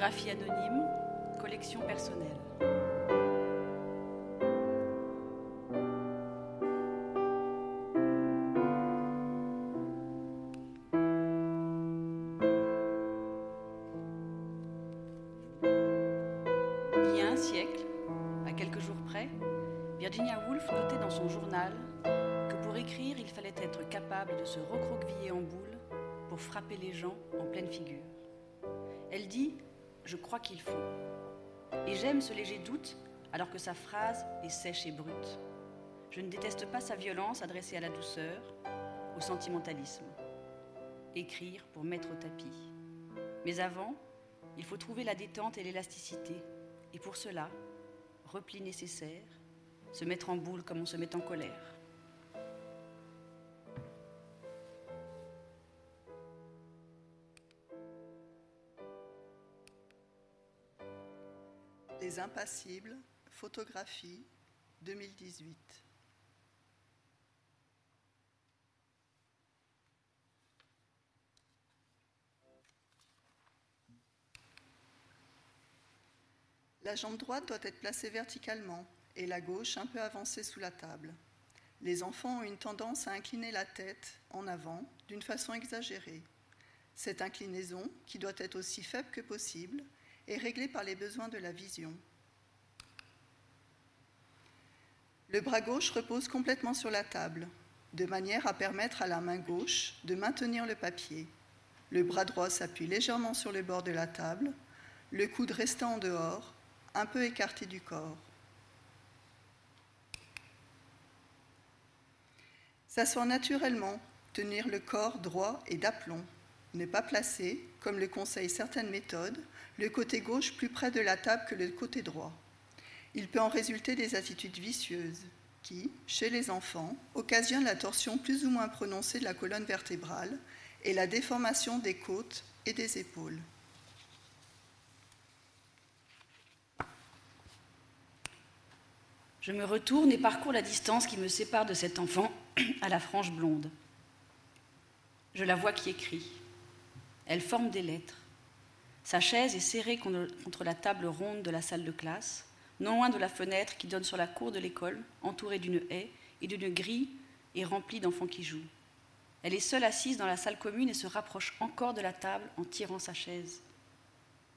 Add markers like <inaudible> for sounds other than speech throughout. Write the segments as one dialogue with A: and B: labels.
A: Photographie anonyme, collection personnelle. Ce léger doute alors que sa phrase est sèche et brute. Je ne déteste pas sa violence adressée à la douceur, au sentimentalisme. Écrire pour mettre au tapis. Mais avant, il faut trouver la détente et l'élasticité. Et pour cela, repli nécessaire, se mettre en boule comme on se met en colère.
B: Photographie 2018. La jambe droite doit être placée verticalement et la gauche un peu avancée sous la table. Les enfants ont une tendance à incliner la tête en avant d'une façon exagérée. Cette inclinaison, qui doit être aussi faible que possible, est réglée par les besoins de la vision. Le bras gauche repose complètement sur la table, de manière à permettre à la main gauche de maintenir le papier. Le bras droit s'appuie légèrement sur le bord de la table, le coude restant en dehors, un peu écarté du corps. S'asseoir naturellement, tenir le corps droit et d'aplomb. Ne pas placer, comme le conseillent certaines méthodes, le côté gauche plus près de la table que le côté droit. Il peut en résulter des attitudes vicieuses qui, chez les enfants, occasionnent la torsion plus ou moins prononcée de la colonne vertébrale et la déformation des côtes et des épaules.
A: Je me retourne et parcours la distance qui me sépare de cet enfant à la frange blonde. Je la vois qui écrit. Elle forme des lettres. Sa chaise est serrée contre la table ronde de la salle de classe, non loin de la fenêtre qui donne sur la cour de l'école, entourée d'une haie et d'une grille et remplie d'enfants qui jouent. Elle est seule assise dans la salle commune et se rapproche encore de la table en tirant sa chaise.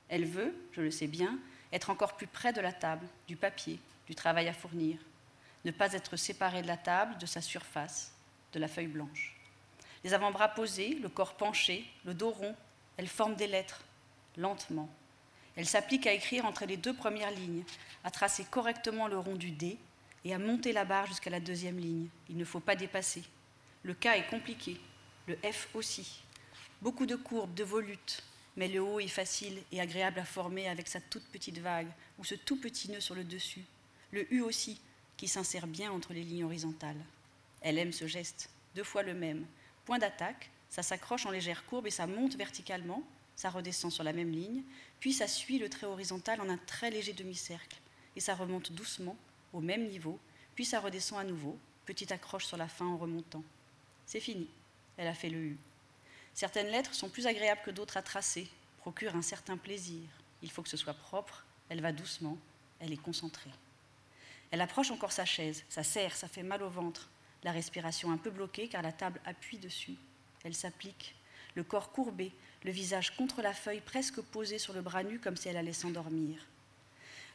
A: Elle veut, je le sais bien, être encore plus près de la table, du papier, du travail à fournir, ne pas être séparée de la table, de sa surface, de la feuille blanche. Les avant-bras posés, le corps penché, le dos rond, elle forme des lettres, lentement. Elle s'applique à écrire entre les deux premières lignes, à tracer correctement le rond du D et à monter la barre jusqu'à la deuxième ligne. Il ne faut pas dépasser. Le K est compliqué, le F aussi. Beaucoup de courbes, de volutes, mais le haut est facile et agréable à former avec sa toute petite vague ou ce tout petit nœud sur le dessus. Le U aussi, qui s'insère bien entre les lignes horizontales. Elle aime ce geste, deux fois le même. Point d'attaque, ça s'accroche en légère courbe et ça monte verticalement, ça redescend sur la même ligne, puis ça suit le trait horizontal en un très léger demi-cercle, et ça remonte doucement, au même niveau, puis ça redescend à nouveau, petite accroche sur la fin en remontant. C'est fini, elle a fait le U. Certaines lettres sont plus agréables que d'autres à tracer, procurent un certain plaisir. Il faut que ce soit propre, elle va doucement, elle est concentrée. Elle approche encore sa chaise, ça serre, ça fait mal au ventre, la respiration un peu bloquée car la table appuie dessus. Elle s'applique, le corps courbé, le visage contre la feuille presque posé sur le bras nu comme si elle allait s'endormir.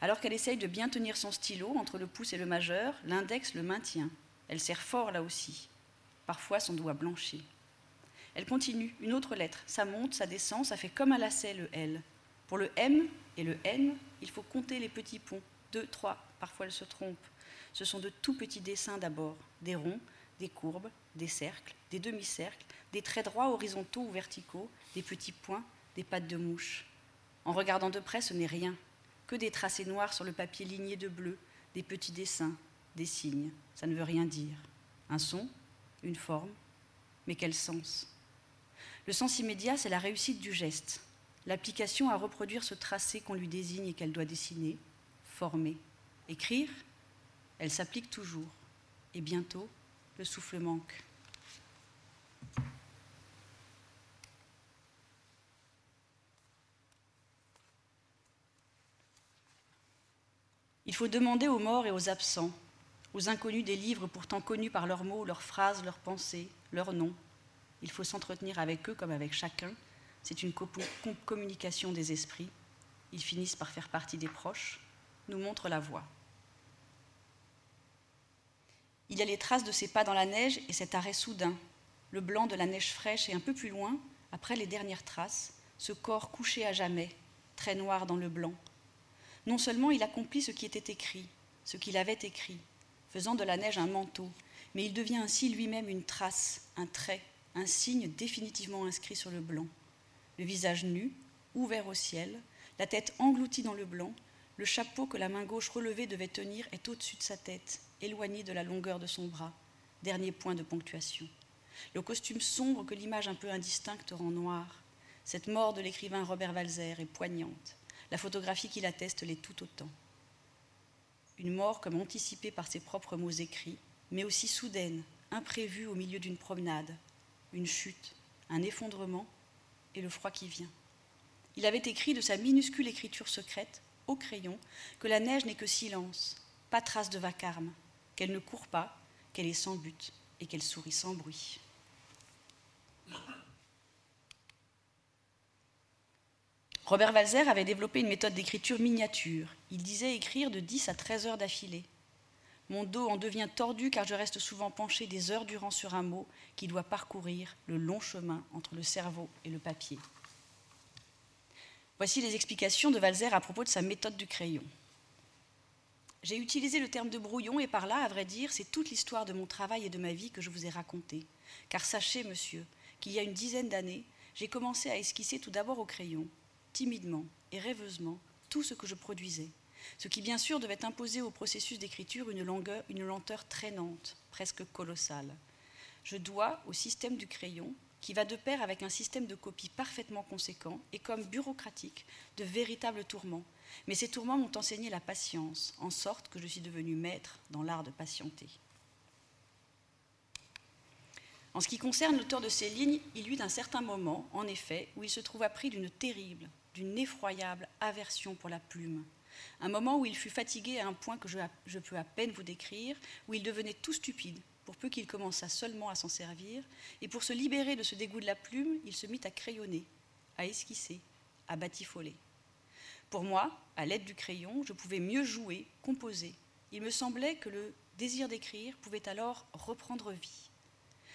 A: Alors qu'elle essaye de bien tenir son stylo entre le pouce et le majeur, l'index le maintient. Elle serre fort là aussi. Parfois son doigt blanchit. Elle continue, une autre lettre. Ça monte, ça descend, ça fait comme un lacet le L. Pour le M et le N, il faut compter les petits ponts. Deux, trois, parfois elle se trompe. Ce sont de tout petits dessins d'abord, des ronds, des courbes, des cercles, des demi-cercles, des traits droits horizontaux ou verticaux, des petits points, des pattes de mouche. En regardant de près, ce n'est rien, que des tracés noirs sur le papier ligné de bleu, des petits dessins, des signes. Ça ne veut rien dire. Un son, une forme, mais quel sens? Le sens immédiat, c'est la réussite du geste, l'application à reproduire ce tracé qu'on lui désigne et qu'elle doit dessiner, former. Écrire, elle s'applique toujours. Et bientôt, le souffle manque. Il faut demander aux morts et aux absents, aux inconnus des livres pourtant connus par leurs mots, leurs phrases, leurs pensées, leurs noms. Il faut s'entretenir avec eux comme avec chacun. C'est une communication des esprits. Ils finissent par faire partie des proches, nous montrent la voie. Il y a les traces de ses pas dans la neige et cet arrêt soudain, le blanc de la neige fraîche et un peu plus loin, après les dernières traces, ce corps couché à jamais, très noir dans le blanc. Non seulement il accomplit ce qui était écrit, ce qu'il avait écrit, faisant de la neige un manteau, mais il devient ainsi lui-même une trace, un trait, un signe définitivement inscrit sur le blanc. Le visage nu, ouvert au ciel, la tête engloutie dans le blanc, le chapeau que la main gauche relevée devait tenir est au-dessus de sa tête, éloigné de la longueur de son bras. Dernier point de ponctuation. Le costume sombre que l'image un peu indistincte rend noir. Cette mort de l'écrivain Robert Walzer est poignante. La photographie qui l'atteste l'est tout autant. Une mort comme anticipée par ses propres mots écrits, mais aussi soudaine, imprévue au milieu d'une promenade, une chute, un effondrement et le froid qui vient. Il avait écrit de sa minuscule écriture secrète, au crayon, que la neige n'est que silence, pas trace de vacarme, qu'elle ne court pas, qu'elle est sans but et qu'elle sourit sans bruit. Robert Walzer avait développé une méthode d'écriture miniature. Il disait écrire de 10 à 13 heures d'affilée. Mon dos en devient tordu car je reste souvent penché des heures durant sur un mot qui doit parcourir le long chemin entre le cerveau et le papier. Voici les explications de Walzer à propos de sa méthode du crayon. J'ai utilisé le terme de brouillon et par là, à vrai dire, c'est toute l'histoire de mon travail et de ma vie que je vous ai racontée. Car sachez, monsieur, qu'il y a une dizaine d'années, j'ai commencé à esquisser tout d'abord au crayon, timidement et rêveusement, tout ce que je produisais. Ce qui, bien sûr, devait imposer au processus d'écriture une, une lenteur traînante, presque colossale. Je dois au système du crayon qui va de pair avec un système de copie parfaitement conséquent et comme bureaucratique de véritables tourments. Mais ces tourments m'ont enseigné la patience, en sorte que je suis devenu maître dans l'art de patienter. En ce qui concerne l'auteur de ces lignes, il eut un certain moment, en effet, où il se trouva pris d'une terrible, d'une effroyable aversion pour la plume. Un moment où il fut fatigué à un point que je, je peux à peine vous décrire, où il devenait tout stupide, pour peu qu'il commençât seulement à s'en servir, et pour se libérer de ce dégoût de la plume, il se mit à crayonner, à esquisser, à batifoler. Pour moi, à l'aide du crayon, je pouvais mieux jouer, composer. Il me semblait que le désir d'écrire pouvait alors reprendre vie.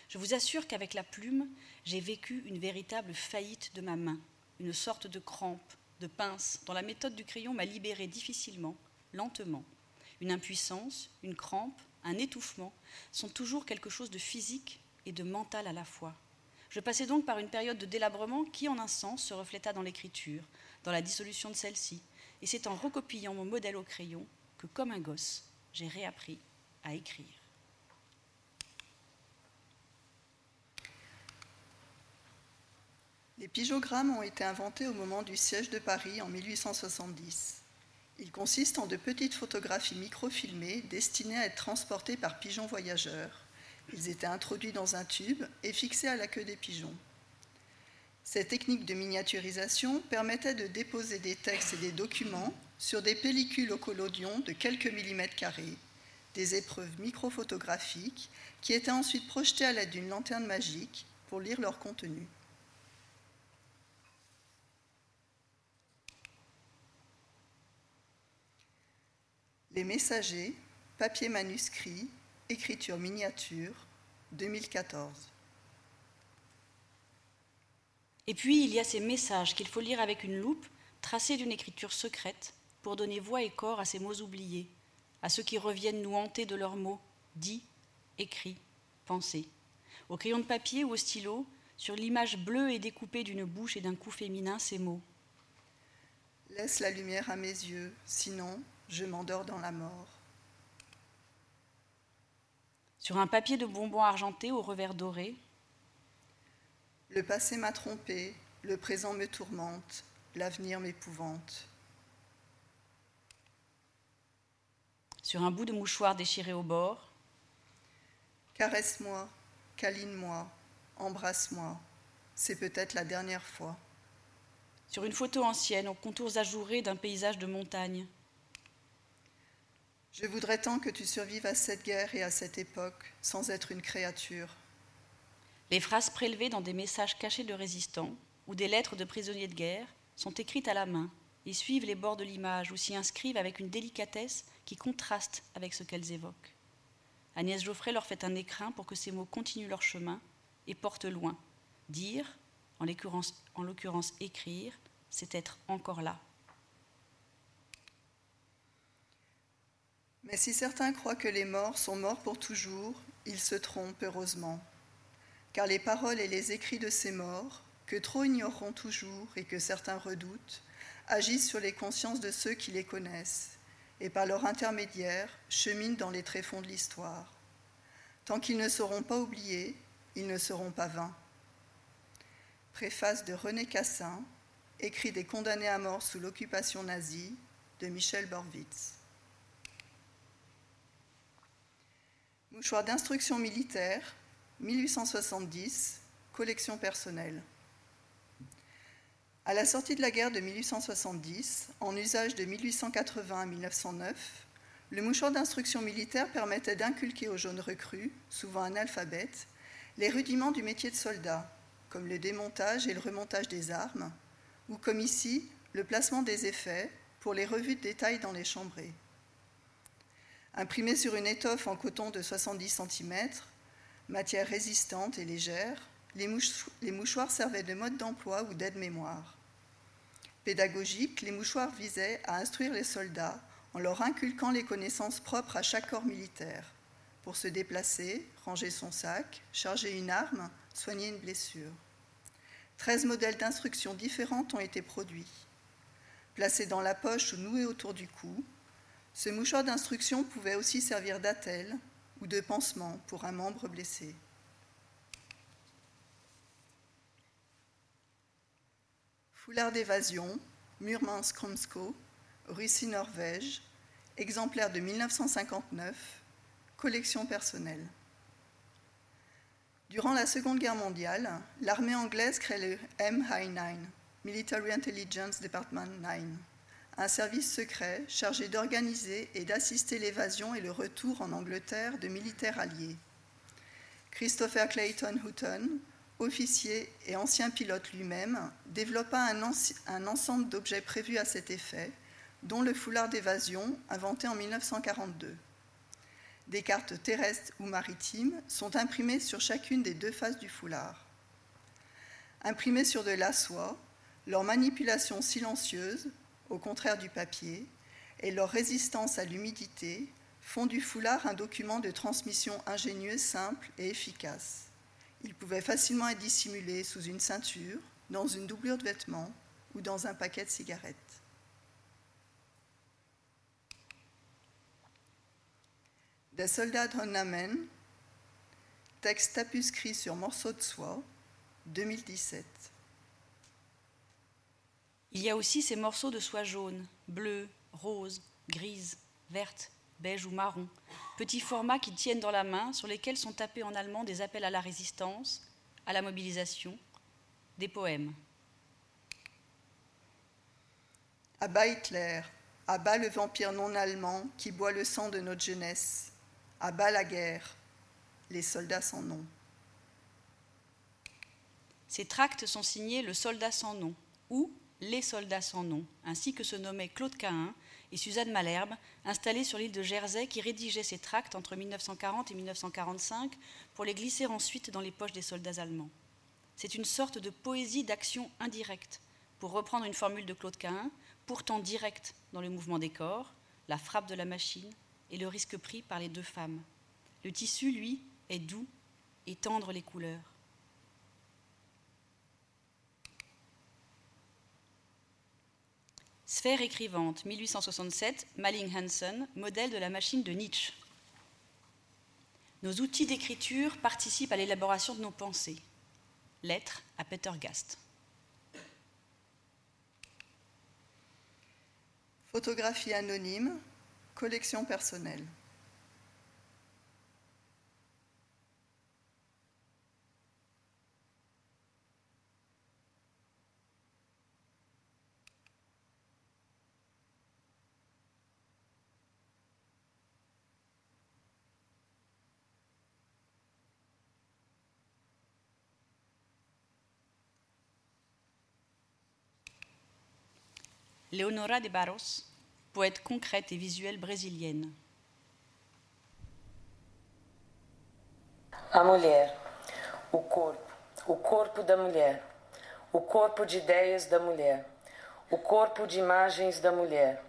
A: Je vous assure qu'avec la plume, j'ai vécu une véritable faillite de ma main, une sorte de crampe, de pince, dont la méthode du crayon m'a libéré difficilement, lentement. Une impuissance, une crampe, un étouffement, sont toujours quelque chose de physique et de mental à la fois. Je passais donc par une période de délabrement qui, en un sens, se refléta dans l'écriture, dans la dissolution de celle-ci, et c'est en recopiant mon modèle au crayon que, comme un gosse, j'ai réappris à écrire.
B: Les pyjogrammes ont été inventés au moment du siège de Paris en 1870. Il consiste en de petites photographies microfilmées destinées à être transportées par pigeons voyageurs. Ils étaient introduits dans un tube et fixés à la queue des pigeons. Cette technique de miniaturisation permettait de déposer des textes et des documents sur des pellicules au collodion de quelques millimètres carrés, des épreuves microphotographiques qui étaient ensuite projetées à l'aide d'une lanterne magique pour lire leur contenu. Les messagers, papier manuscrit, écriture miniature, 2014.
A: Et puis il y a ces messages qu'il faut lire avec une loupe, tracés d'une écriture secrète, pour donner voix et corps à ces mots oubliés, à ceux qui reviennent nous hanter de leurs mots, dits, écrits, pensés. Au crayon de papier ou au stylo, sur l'image bleue et découpée d'une bouche et d'un cou féminin, ces mots.
B: Laisse la lumière à mes yeux, sinon je m'endors dans la mort.
A: Sur un papier de bonbons argenté au revers doré.
B: Le passé m'a trompé, le présent me tourmente, l'avenir m'épouvante.
A: Sur un bout de mouchoir déchiré au bord.
B: Caresse-moi, câline-moi, embrasse-moi. C'est peut-être la dernière fois.
A: Sur une photo ancienne aux contours ajourés d'un paysage de montagne.
B: Je voudrais tant que tu survives à cette guerre et à cette époque sans être une créature.
A: Les phrases prélevées dans des messages cachés de résistants ou des lettres de prisonniers de guerre sont écrites à la main et suivent les bords de l'image ou s'y inscrivent avec une délicatesse qui contraste avec ce qu'elles évoquent. Agnès Geoffrey leur fait un écrin pour que ces mots continuent leur chemin et portent loin. Dire, en l'occurrence écrire, c'est être encore là.
B: Mais si certains croient que les morts sont morts pour toujours, ils se trompent heureusement. Car les paroles et les écrits de ces morts, que trop ignoreront toujours et que certains redoutent, agissent sur les consciences de ceux qui les connaissent, et par leur intermédiaire cheminent dans les tréfonds de l'histoire. Tant qu'ils ne seront pas oubliés, ils ne seront pas vains. Préface de René Cassin, écrit des condamnés à mort sous l'occupation nazie, de Michel Borwitz. Mouchoir d'instruction militaire, 1870, collection personnelle. À la sortie de la guerre de 1870, en usage de 1880 à 1909, le mouchoir d'instruction militaire permettait d'inculquer aux jeunes recrues, souvent analphabètes, les rudiments du métier de soldat, comme le démontage et le remontage des armes, ou comme ici, le placement des effets pour les revues de détail dans les chambrées. Imprimé sur une étoffe en coton de 70 cm, matière résistante et légère, les, mouchoirs servaient de mode d'emploi ou d'aide-mémoire. Pédagogiques, les mouchoirs visaient à instruire les soldats en leur inculquant les connaissances propres à chaque corps militaire, pour se déplacer, ranger son sac, charger une arme, soigner une blessure. Treize modèles d'instruction différentes ont été produits. Placés dans la poche ou noués autour du cou, ce mouchoir d'instruction pouvait aussi servir d'attelle ou de pansement pour un membre blessé. Foulard d'évasion, Murmansk-Kromsko, Russie, Norvège, exemplaire de 1959, collection personnelle. Durant la Seconde Guerre mondiale, l'armée anglaise crée le MI9, Military Intelligence Department 9 un service secret chargé d'organiser et d'assister l'évasion et le retour en Angleterre de militaires alliés. Christopher Clayton Houghton, officier et ancien pilote lui-même, développa un, ensemble d'objets prévus à cet effet, dont le foulard d'évasion inventé en 1942. Des cartes terrestres ou maritimes sont imprimées sur chacune des deux faces du foulard. Imprimées sur de la soie, leur manipulation silencieuse au contraire du papier, et leur résistance à l'humidité font du foulard un document de transmission ingénieux, simple et efficace. Il pouvait facilement être dissimulé sous une ceinture, dans une doublure de vêtements ou dans un paquet de cigarettes. Des soldats texte tapuscrit sur morceau de soie, 2017.
A: Il y a aussi ces morceaux de soie jaune, bleue, rose, grise, verte, beige ou marron, petits formats qui tiennent dans la main, sur lesquels sont tapés en allemand des appels à la résistance, à la mobilisation, des poèmes.
B: À bas Hitler, à bas le vampire non allemand qui boit le sang de notre jeunesse, à bas la guerre, les soldats sans nom.
A: Ces tracts sont signés Le soldat sans nom ou les soldats sans nom, ainsi que se nommaient Claude Cahin et Suzanne Malherbe, installés sur l'île de Jersey, qui rédigeaient ces tracts entre 1940 et 1945 pour les glisser ensuite dans les poches des soldats allemands. C'est une sorte de poésie d'action indirecte, pour reprendre une formule de Claude Cahin, pourtant directe dans le mouvement des corps, la frappe de la machine et le risque pris par les deux femmes. Le tissu, lui, est doux et tendre les couleurs. Sphère écrivante, 1867, Malling Hansen, modèle de la machine de Nietzsche. Nos outils d'écriture participent à l'élaboration de nos pensées. Lettre à Peter Gast.
B: Photographie anonyme, collection personnelle.
A: Leonora de Barros, poète concrète et visuelle brésilienne.
C: A mulher, o corpo, o corpo da mulher, o corpo de ideias da mulher, o corpo de imagens da mulher.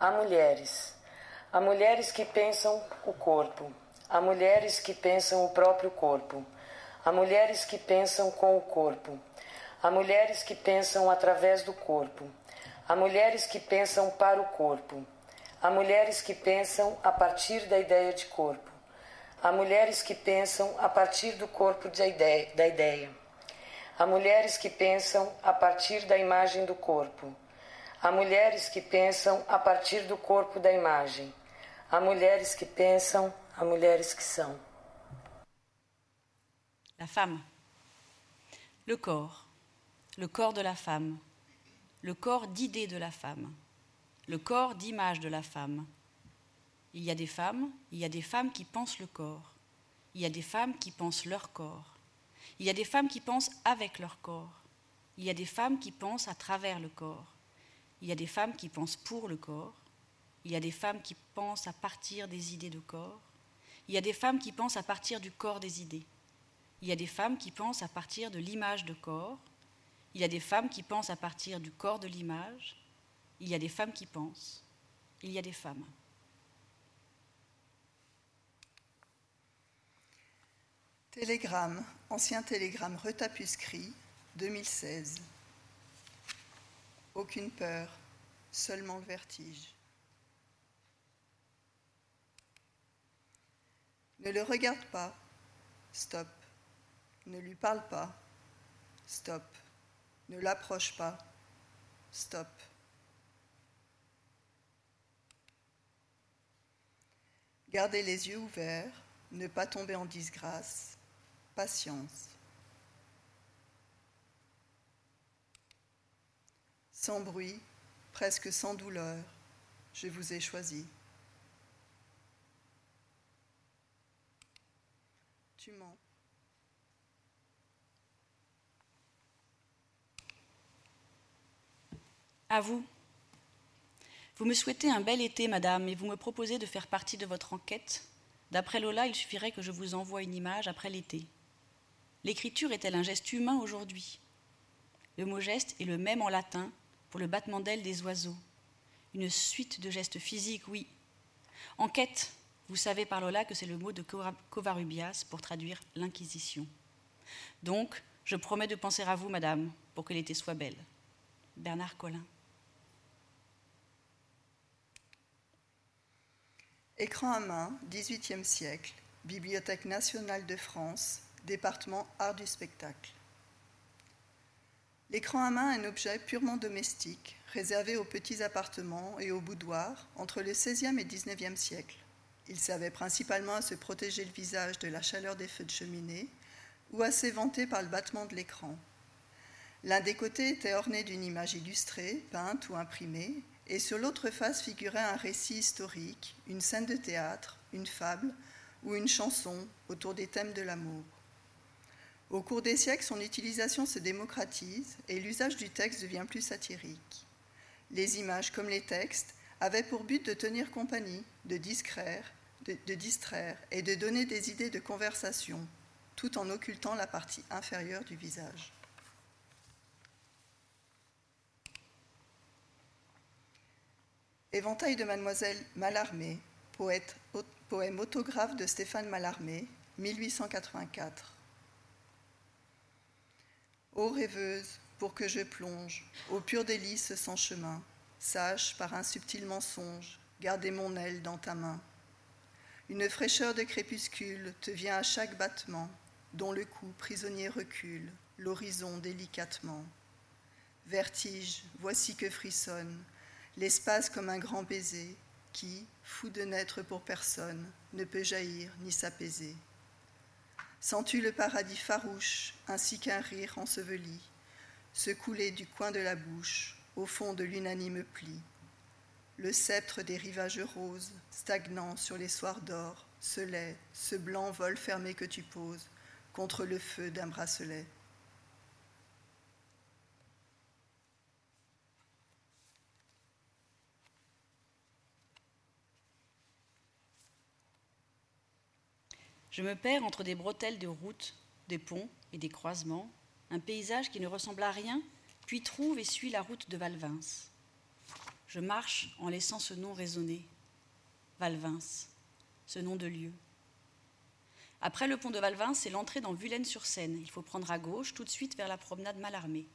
C: Há mulheres, há mulheres que pensam o corpo, há mulheres que pensam o próprio corpo, há mulheres que pensam com o corpo, há mulheres que pensam através do corpo, há mulheres que pensam para o corpo, há mulheres que pensam a partir da ideia de corpo. Há mulheres que pensam a partir do corpo da ideia, da ideia. Há mulheres que pensam a partir da imagem do corpo. Há mulheres que pensam a partir do corpo da imagem. Há mulheres que pensam, há mulheres que são.
A: La femme. Le corps. Le corps de la femme. Le corps d'idée de la femme. Le corps d'image de la femme. Il y a des femmes, il y a des femmes qui pensent le corps. Il y a des femmes qui pensent leur corps. Il y a des femmes qui pensent avec leur corps. Il y a des femmes qui pensent à travers le corps. Il y a des femmes qui pensent pour le corps. Il y a des femmes qui pensent à partir des idées de corps. Il y a des femmes qui pensent à partir du corps des idées. Il y a des femmes qui pensent à partir de l'image de corps. Il y a des femmes qui pensent à partir du corps de l'image. Il y a des femmes qui pensent. Il y a des femmes.
B: Télégramme, ancien télégramme retapuscrit, 2016. Aucune peur, seulement le vertige. Ne le regarde pas, stop. Ne lui parle pas, stop. Ne l'approche pas, stop. Gardez les yeux ouverts, ne pas tomber en disgrâce, patience. Sans bruit, presque sans douleur, je vous ai choisi. Tu mens.
A: À vous. Vous me souhaitez un bel été, madame, et vous me proposez de faire partie de votre enquête. D'après Lola, il suffirait que je vous envoie une image après l'été. L'écriture est-elle un geste humain aujourd'hui? Le mot geste est le même en latin pour le battement d'ailes des oiseaux. Une suite de gestes physiques, oui. Enquête, vous savez par Lola que c'est le mot de Covarrubias pour traduire l'Inquisition. Donc, je promets de penser à vous, madame, pour que l'été soit belle. Bernard Collin.
B: Écran à main, XVIIIe siècle, Bibliothèque nationale de France, département art du spectacle. L'écran à main est un objet purement domestique, réservé aux petits appartements et aux boudoirs entre le XVIe et XIXe siècle. Il servait principalement à se protéger le visage de la chaleur des feux de cheminée ou à s'éventer par le battement de l'écran. L'un des côtés était orné d'une image illustrée, peinte ou imprimée, et sur l'autre face figurait un récit historique, une scène de théâtre, une fable ou une chanson autour des thèmes de l'amour. Au cours des siècles, son utilisation se démocratise et l'usage du texte devient plus satirique. Les images comme les textes avaient pour but de tenir compagnie, de distraire, de, de distraire et de donner des idées de conversation, tout en occultant la partie inférieure du visage. Éventail de Mademoiselle Mallarmé, poème autographe de Stéphane Mallarmé, 1884. Ô rêveuse, pour que je plonge au pur délice sans chemin, sache par un subtil mensonge garder mon aile dans ta main. Une fraîcheur de crépuscule te vient à chaque battement, dont le cou prisonnier recule, l'horizon délicatement. Vertige, voici que frissonne l'espace comme un grand baiser qui, fou de n'être pour personne, ne peut jaillir ni s'apaiser. Sens-tu le paradis farouche, ainsi qu'un rire enseveli, se couler du coin de la bouche, au fond de l'unanime pli? Le sceptre des rivages roses, stagnant sur les soirs d'or, ce lait, ce blanc vol fermé que tu poses contre le feu d'un bracelet.
A: Je me perds entre des bretelles de routes, des ponts et des croisements, un paysage qui ne ressemble à rien, puis trouve et suit la route de Valvins. Je marche en laissant ce nom résonner. Valvins, ce nom de lieu. Après le pont de Valvins, c'est l'entrée dans Vulaine-sur-Seine. Il faut prendre à gauche, tout de suite vers la promenade Malarmé.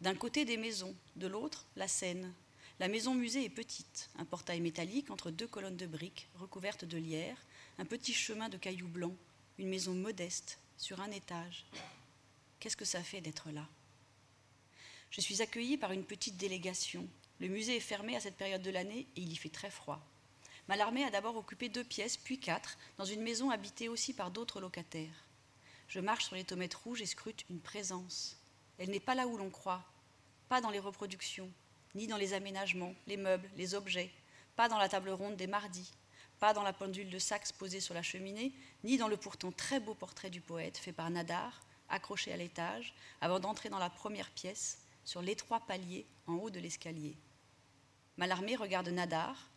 A: D'un côté, des maisons, de l'autre, la Seine. La maison musée est petite, un portail métallique entre deux colonnes de briques recouvertes de lierre, un petit chemin de cailloux blancs, une maison modeste, sur un étage. Qu'est-ce que ça fait d'être là? Je suis accueillie par une petite délégation. Le musée est fermé à cette période de l'année et il y fait très froid. Malarmé a d'abord occupé deux pièces, puis quatre, dans une maison habitée aussi par d'autres locataires. Je marche sur les tomates rouges et scrute une présence. Elle n'est pas là où l'on croit, pas dans les reproductions, ni dans les aménagements, les meubles, les objets, pas dans la table ronde des mardis, pas dans la pendule de saxe posée sur la cheminée, ni dans le pourtant très beau portrait du poète fait par Nadar, accroché à l'étage, avant d'entrer dans la première pièce, sur l'étroit palier en haut de l'escalier. Malarmé regarde Nadar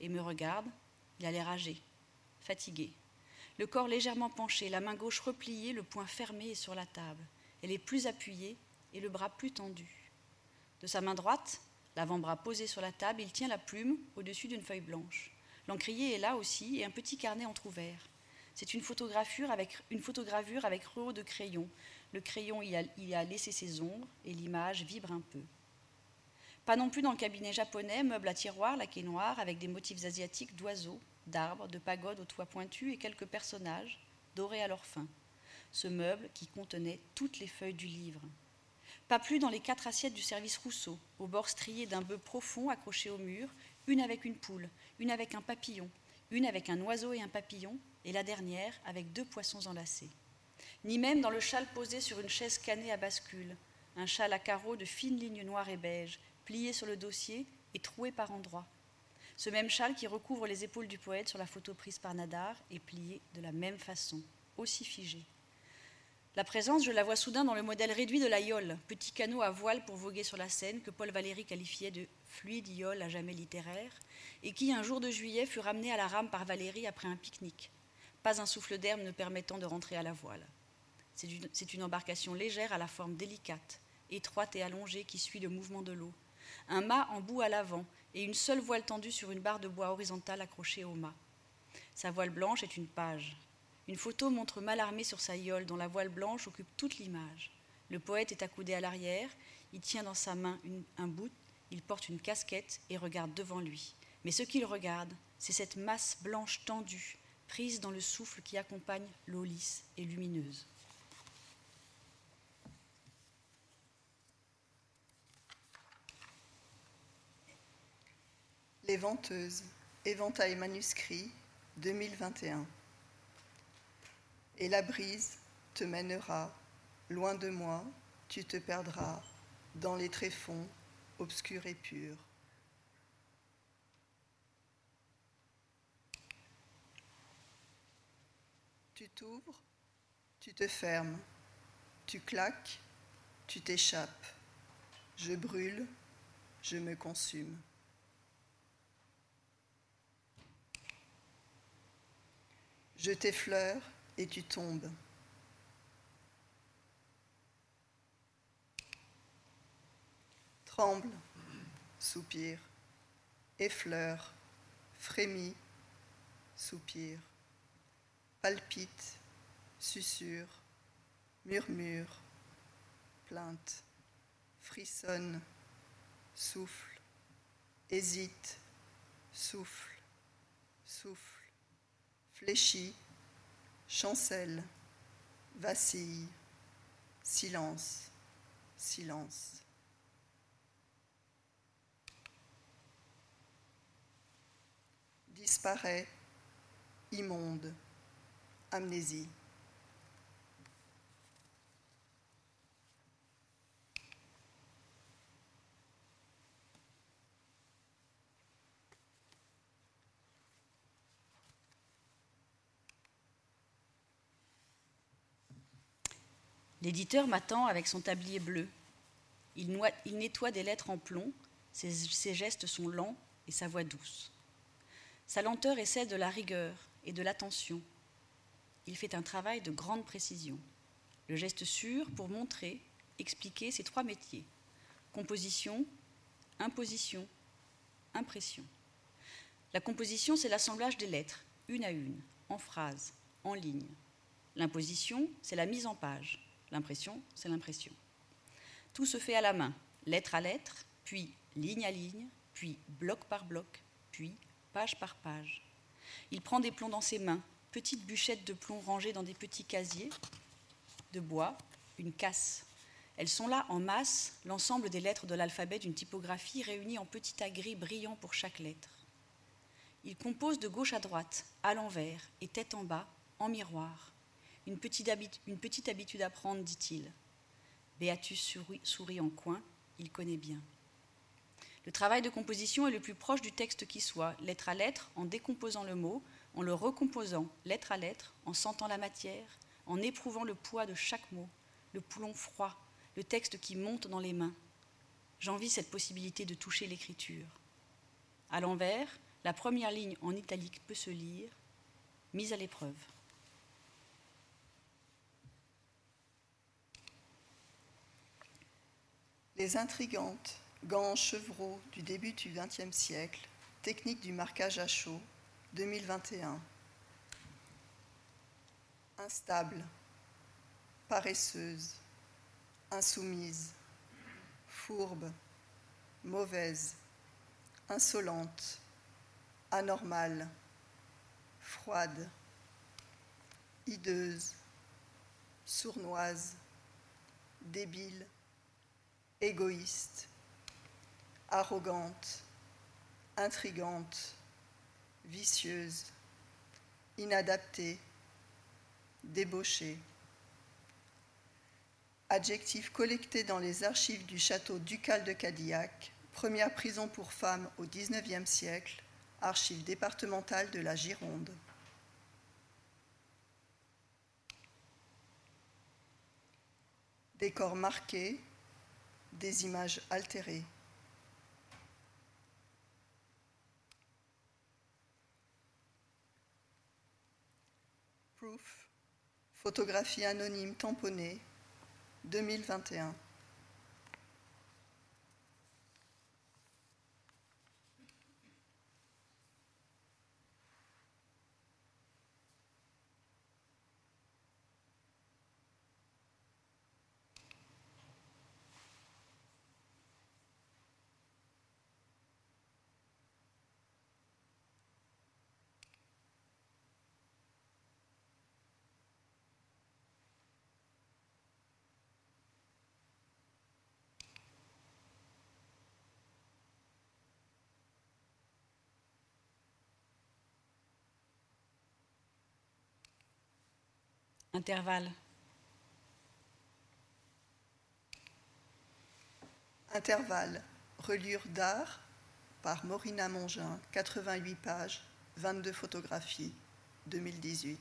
A: et me regarde, il a l'air âgé, fatigué. Le corps légèrement penché, la main gauche repliée, le poing fermé et sur la table. Elle est plus appuyée et le bras plus tendu. De sa main droite, l'avant-bras posé sur la table, il tient la plume au-dessus d'une feuille blanche. L'encrier est là aussi et un petit carnet entr'ouvert. C'est une avec, une photogravure avec rehaut de crayon. Le crayon y a, laissé ses ombres et l'image vibre un peu. Pas non plus dans le cabinet japonais, meuble à tiroir, laqué noir, avec des motifs asiatiques d'oiseaux, d'arbres, de pagodes au toit pointu et quelques personnages, dorés à leur fin. Ce meuble qui contenait toutes les feuilles du livre. Pas plus dans les quatre assiettes du service Rousseau, au bord strié d'un bœuf profond accroché au mur, une avec une poule, une avec un papillon, une avec un oiseau et un papillon, et la dernière avec deux poissons enlacés. Ni même dans le châle posé sur une chaise canée à bascule, un châle à carreaux de fines lignes noires et beiges, plié sur le dossier et troué par endroits. Ce même châle qui recouvre les épaules du poète sur la photo prise par Nadar est plié de la même façon, aussi figé. La présence, je la vois soudain dans le modèle réduit de la yole, petit canot à voile pour voguer sur la Seine que Paul Valéry qualifiait de fluide yole à jamais littéraire, et qui, un jour de juillet, fut ramené à la rame par Valéry après un pique-nique. Pas un souffle d'herbe ne permettant de rentrer à la voile. C'est une, une embarcation légère à la forme délicate, étroite et allongée qui suit le mouvement de l'eau. Un mât en bout à l'avant et une seule voile tendue sur une barre de bois horizontale accrochée au mât. Sa voile blanche est une page, une photo montre Malarmé sur sa yole dont la voile blanche occupe toute l'image. Le poète est accoudé à l'arrière, il tient dans sa main un bout, il porte une casquette et regarde devant lui. Mais ce qu'il regarde, c'est cette masse blanche tendue, prise dans le souffle qui accompagne l'eau lisse et lumineuse.
B: Les venteuses, éventail manuscrit 2021 et la brise te mènera loin de moi, tu te perdras dans les tréfonds obscurs et purs. Tu t'ouvres, tu te fermes, tu claques, tu t'échappes. Je brûle, je me consume. Je t'effleure, et tu tombes. Tremble, soupire, effleure, frémit, soupire, palpite, susurre, murmure, plainte, frissonne, souffle, hésite, souffle, souffle, fléchit, chancelle, vacille, silence, silence. Disparaît, immonde, amnésie.
A: L'éditeur m'attend avec son tablier bleu. Il, nettoie des lettres en plomb, ses, ses, gestes sont lents et sa voix douce. Sa lenteur est celle de la rigueur et de l'attention. il fait un travail de grande précision. Le geste sûr pour montrer, expliquer ces trois métiers composition, imposition, impression. La composition, c'est l'assemblage des lettres, une à une, en phrases, en lignes. L'imposition, c'est la mise en page. L'impression, c'est l'impression. Tout se fait à la main, lettre à lettre, puis ligne à ligne, puis bloc par bloc, puis page par page. Il prend des plombs dans ses mains, petites bûchettes de plomb rangées dans des petits casiers de bois, une casse. Elles sont là en masse, l'ensemble des lettres de l'alphabet d'une typographie réunies en petits agris brillants pour chaque lettre. Il compose de gauche à droite, à l'envers et tête en bas, en miroir. Une petite, habitude à prendre, dit-il. Béatus sourit, sourit en coin, il connaît bien. Le travail de composition est le plus proche du texte qui soit, lettre à lettre, en décomposant le mot, en le recomposant lettre à lettre, en sentant la matière, en éprouvant le poids de chaque mot, le poulon froid, le texte qui monte dans les mains. J'envie cette possibilité de toucher l'écriture. À l'envers, la première ligne en italique peut se lire, mise à l'épreuve.
B: Les intrigantes gants chevreaux du début du XXe siècle, technique du marquage à chaud, 2021. Instable, paresseuse, insoumise, fourbe, mauvaise, insolente, anormale, froide, hideuse, sournoise, débile, égoïste, arrogante, intrigante, vicieuse, inadaptée, débauchée. Adjectif collecté dans les archives du château ducal de Cadillac, première prison pour femmes au XIXe siècle, archives départementales de la Gironde. Décor marqué, des images altérées. Proof, photographie anonyme tamponnée, 2021.
A: Intervalle.
B: Intervalle. Reliure d'art par Morina Mongin, 88 pages, 22 photographies, 2018.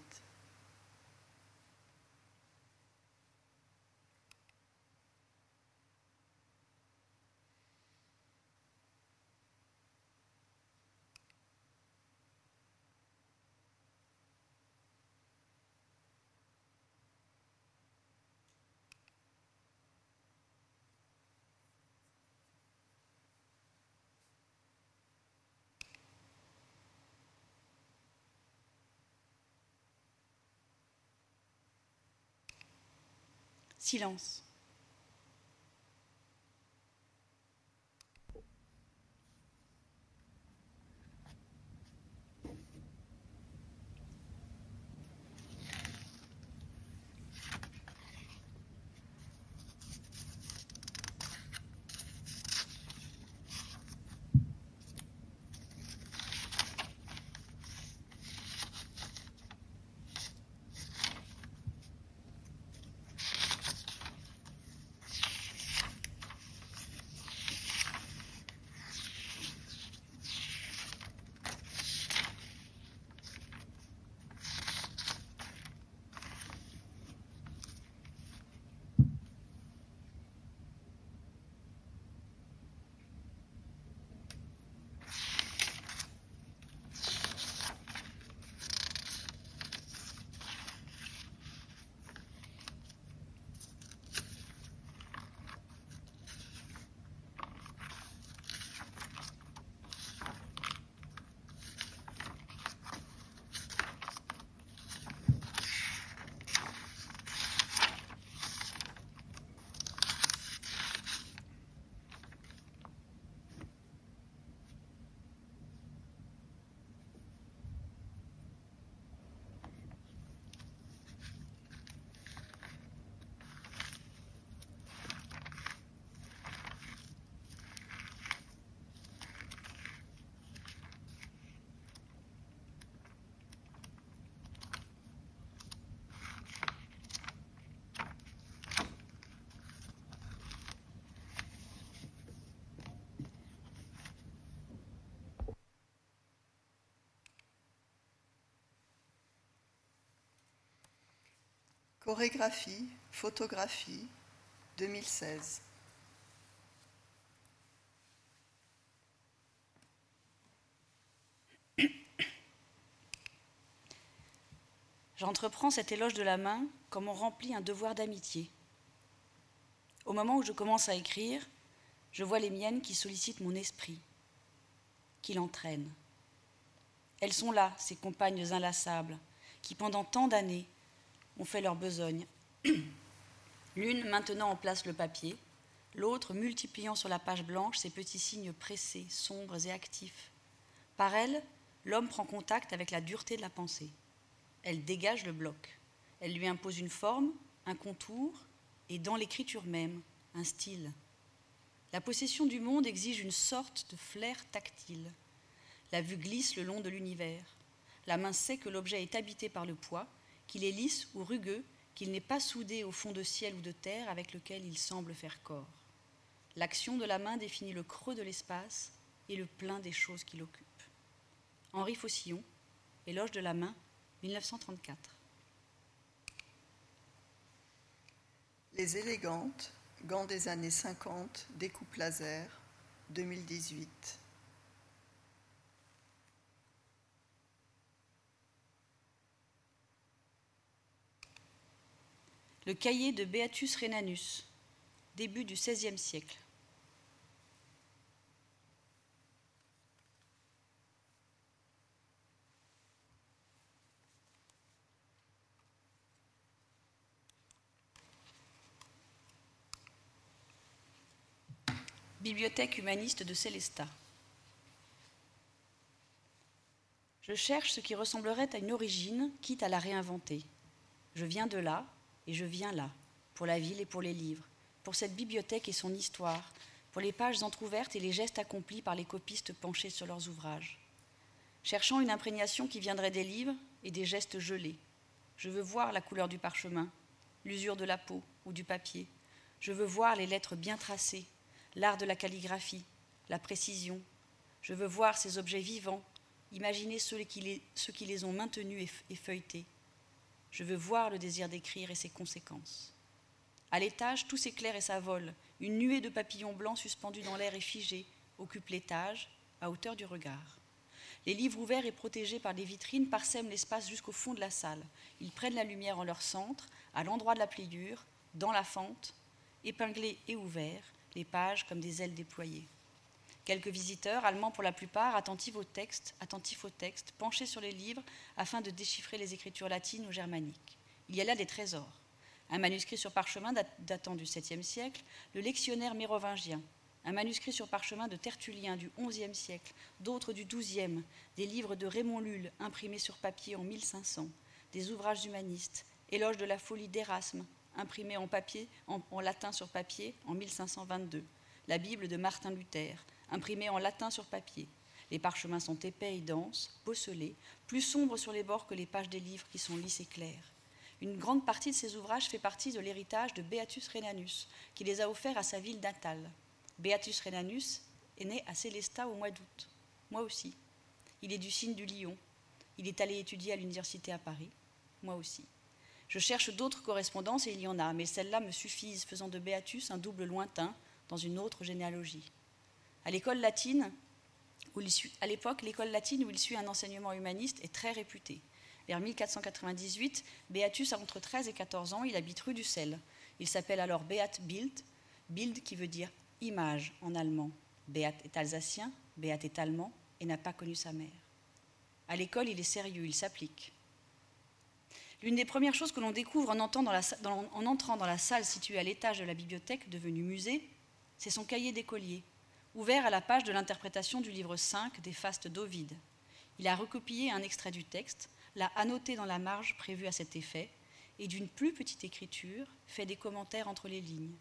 A: Silence.
B: Chorégraphie, photographie, 2016.
A: J'entreprends cet éloge de la main comme on remplit un devoir d'amitié. Au moment où je commence à écrire, je vois les miennes qui sollicitent mon esprit, qui l'entraînent. Elles sont là, ces compagnes inlassables, qui pendant tant d'années ont fait leur besogne. <clears throat> L'une maintenant en place le papier, l'autre multipliant sur la page blanche ces petits signes pressés, sombres et actifs. Par elle, l'homme prend contact avec la dureté de la pensée. Elle dégage le bloc. Elle lui impose une forme, un contour, et dans l'écriture même, un style. La possession du monde exige une sorte de flair tactile. La vue glisse le long de l'univers. La main sait que l'objet est habité par le poids, qu'il est lisse ou rugueux, qu'il n'est pas soudé au fond de ciel ou de terre avec lequel il semble faire corps. L'action de la main définit le creux de l'espace et le plein des choses qui l'occupent. Henri Faucillon, Éloge de la main, 1934.
B: Les élégantes, gants des années 50, découpe laser, 2018.
A: Le cahier de Beatus Rhenanus, début du XVIe siècle. Bibliothèque humaniste de Célestat. Je cherche ce qui ressemblerait à une origine, quitte à la réinventer. Je viens de là et je viens là, pour la ville et pour les livres, pour cette bibliothèque et son histoire, pour les pages entr'ouvertes et les gestes accomplis par les copistes penchés sur leurs ouvrages. Cherchant une imprégnation qui viendrait des livres et des gestes gelés. Je veux voir la couleur du parchemin, l'usure de la peau ou du papier. Je veux voir les lettres bien tracées, l'art de la calligraphie, la précision. Je veux voir ces objets vivants, imaginer ceux qui les, ceux qui les ont maintenus et feuilletés. Je veux voir le désir d'écrire et ses conséquences. À l'étage, tout s'éclaire et s'avole. Une nuée de papillons blancs suspendus dans l'air et figés occupe l'étage, à hauteur du regard. Les livres ouverts et protégés par des vitrines parsèment l'espace jusqu'au fond de la salle. Ils prennent la lumière en leur centre, à l'endroit de la pliure, dans la fente, épinglés et ouverts, les pages comme des ailes déployées. Quelques visiteurs, allemands pour la plupart, attentifs au texte, attentifs au texte, penchés sur les livres afin de déchiffrer les écritures latines ou germaniques. Il y a là des trésors. Un manuscrit sur parchemin datant du 7e siècle, le lectionnaire mérovingien, un manuscrit sur parchemin de Tertullien du XIe siècle, d'autres du XIIe, des livres de Raymond Lulle imprimés sur papier en 1500, des ouvrages humanistes, éloge de la folie d'Erasme, imprimé en, papier, en, latin sur papier en 1522, la Bible de Martin Luther, imprimée en latin sur papier. Les parchemins sont épais et denses, bosselés, plus sombres sur les bords que les pages des livres qui sont lisses et claires. Une grande partie de ces ouvrages fait partie de l'héritage de Beatus Rhenanus, qui les a offerts à sa ville natale. Beatus Rhenanus est né à Célestat au mois d'août. Moi aussi. Il est du signe du lion. Il est allé étudier à l'université à Paris. Moi aussi. Je cherche d'autres correspondances et il y en a, mais celles-là me suffisent, faisant de Béatus un double lointain dans une autre généalogie. À l'école latine, où il suit, à l'époque, l'école latine où il suit un enseignement humaniste est très réputée. Vers 1498, Béatus a entre 13 et 14 ans, il habite rue du Sel. Il s'appelle alors Beat Bild, Bild qui veut dire image en allemand. Beat est alsacien, Beat est allemand et n'a pas connu sa mère. À l'école, il est sérieux, il s'applique. L'une des premières choses que l'on découvre en, entrant dans la salle située à l'étage de la bibliothèque, devenue musée, c'est son cahier d'écolier, ouvert à la page de l'interprétation du livre 5 des fastes d'Ovide. Il a recopié un extrait du texte, l'a annoté dans la marge prévue à cet effet, et d'une plus petite écriture, fait des commentaires entre les lignes.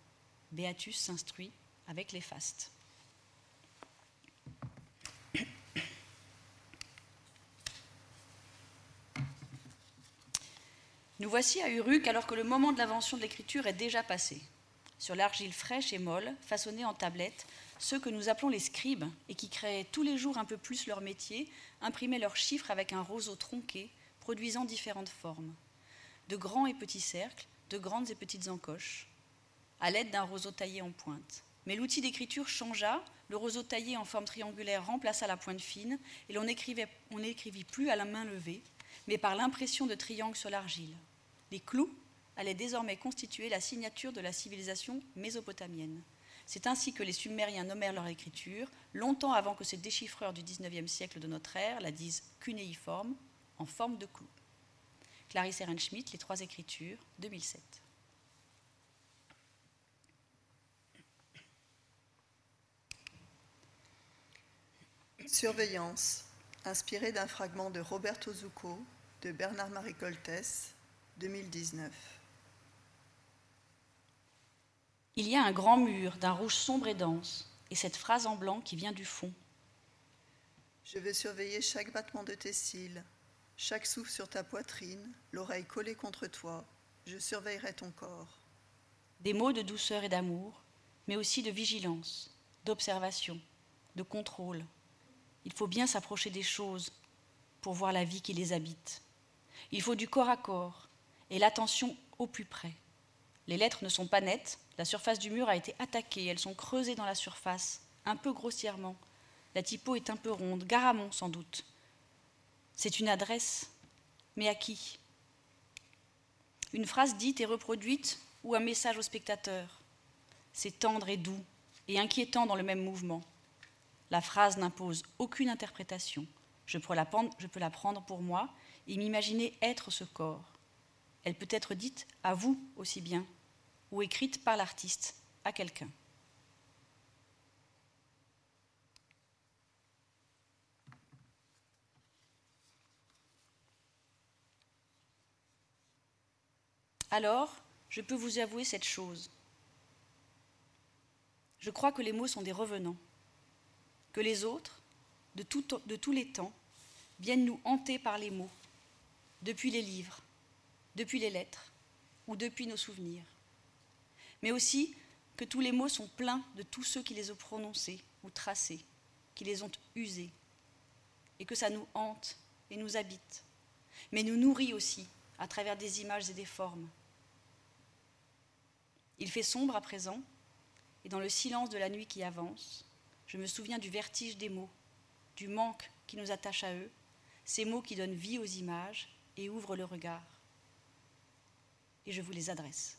A: Béatus s'instruit avec les fastes. Nous voici à Uruk alors que le moment de l'invention de l'écriture est déjà passé. Sur l'argile fraîche et molle, façonnée en tablettes, ceux que nous appelons les scribes et qui créaient tous les jours un peu plus leur métier, imprimaient leurs chiffres avec un roseau tronqué, produisant différentes formes. De grands et petits cercles, de grandes et petites encoches, à l'aide d'un roseau taillé en pointe. Mais l'outil d'écriture changea, le roseau taillé en forme triangulaire remplaça la pointe fine, et l'on n'écrivit plus à la main levée, mais par l'impression de triangles sur l'argile. Les clous allaient désormais constituer la signature de la civilisation mésopotamienne. C'est ainsi que les Sumériens nommèrent leur écriture, longtemps avant que ces déchiffreurs du XIXe siècle de notre ère la disent cunéiforme, en forme de clou. Clarisse Ehrenschmidt, Les Trois Écritures, 2007.
B: Surveillance, inspiré d'un fragment de Roberto Zucco de Bernard-Marie Coltès, 2019.
A: Il y a un grand mur d'un rouge sombre et dense, et cette phrase en blanc qui vient du fond.
B: Je vais surveiller chaque battement de tes cils, chaque souffle sur ta poitrine, l'oreille collée contre toi. Je surveillerai ton corps.
A: Des mots de douceur et d'amour, mais aussi de vigilance, d'observation, de contrôle. Il faut bien s'approcher des choses pour voir la vie qui les habite. Il faut du corps à corps et l'attention au plus près. Les lettres ne sont pas nettes, la surface du mur a été attaquée, elles sont creusées dans la surface, un peu grossièrement. La typo est un peu ronde, Garamond sans doute. C'est une adresse, mais à qui? Une phrase dite et reproduite ou un message au spectateur? C'est tendre et doux et inquiétant dans le même mouvement. La phrase n'impose aucune interprétation. Je peux la prendre pour moi et m'imaginer être ce corps. Elle peut être dite à vous aussi bien, ou écrite par l'artiste à quelqu'un. Alors, je peux vous avouer cette chose. Je crois que les mots sont des revenants, que les autres, de, de tous les temps, viennent nous hanter par les mots, depuis les livres, depuis les lettres ou depuis nos souvenirs. Mais aussi que tous les mots sont pleins de tous ceux qui les ont prononcés ou tracés, qui les ont usés, et que ça nous hante et nous habite, mais nous nourrit aussi à travers des images et des formes. Il fait sombre à présent, et dans le silence de la nuit qui avance, je me souviens du vertige des mots, du manque qui nous attache à eux, ces mots qui donnent vie aux images et ouvrent le regard. Et je vous les adresse.